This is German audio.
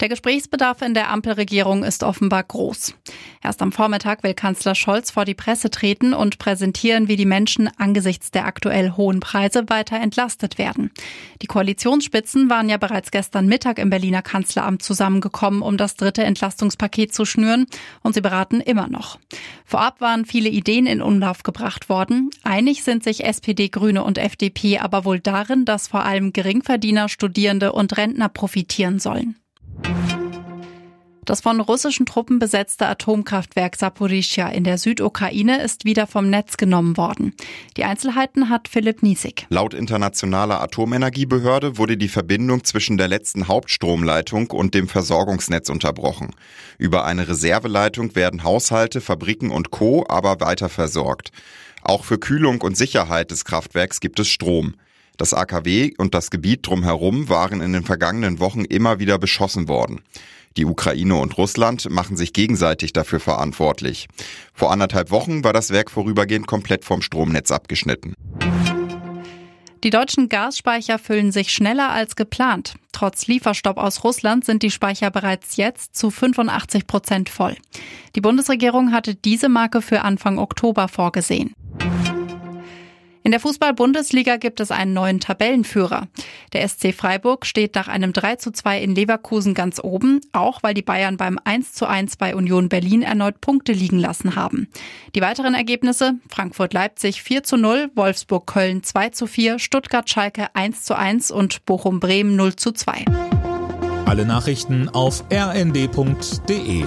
Der Gesprächsbedarf in der Ampelregierung ist offenbar groß. Erst am Vormittag will Kanzler Scholz vor die Presse treten und präsentieren, wie die Menschen angesichts der aktuell hohen Preise weiter entlastet werden. Die Koalitionsspitzen waren ja bereits gestern Mittag im Berliner Kanzleramt zusammengekommen, um das dritte Entlastungspaket zu schnüren, und sie beraten immer noch. Vorab waren viele Ideen in Umlauf gebracht worden. Einig sind sich SPD, Grüne und FDP aber wohl darin, dass vor allem Geringverdiener, Studierende und Rentner profitieren sollen. Das von russischen Truppen besetzte Atomkraftwerk Saporischia in der Südukraine ist wieder vom Netz genommen worden. Die Einzelheiten hat Philipp Niesig. Laut internationaler Atomenergiebehörde wurde die Verbindung zwischen der letzten Hauptstromleitung und dem Versorgungsnetz unterbrochen. Über eine Reserveleitung werden Haushalte, Fabriken und Co. aber weiter versorgt. Auch für Kühlung und Sicherheit des Kraftwerks gibt es Strom. Das AKW und das Gebiet drumherum waren in den vergangenen Wochen immer wieder beschossen worden. Die Ukraine und Russland machen sich gegenseitig dafür verantwortlich. Vor anderthalb Wochen war das Werk vorübergehend komplett vom Stromnetz abgeschnitten. Die deutschen Gasspeicher füllen sich schneller als geplant. Trotz Lieferstopp aus Russland sind die Speicher bereits jetzt zu 85 Prozent voll. Die Bundesregierung hatte diese Marke für Anfang Oktober vorgesehen. In der Fußball-Bundesliga gibt es einen neuen Tabellenführer. Der SC Freiburg steht nach einem 3 zu 2 in Leverkusen ganz oben, auch weil die Bayern beim 1 zu 1 bei Union Berlin erneut Punkte liegen lassen haben. Die weiteren Ergebnisse Frankfurt-Leipzig 4 zu 0, Wolfsburg-Köln 2 zu 4, Stuttgart-Schalke 1 zu 1 und Bochum-Bremen 0 zu 2. Alle Nachrichten auf rnd.de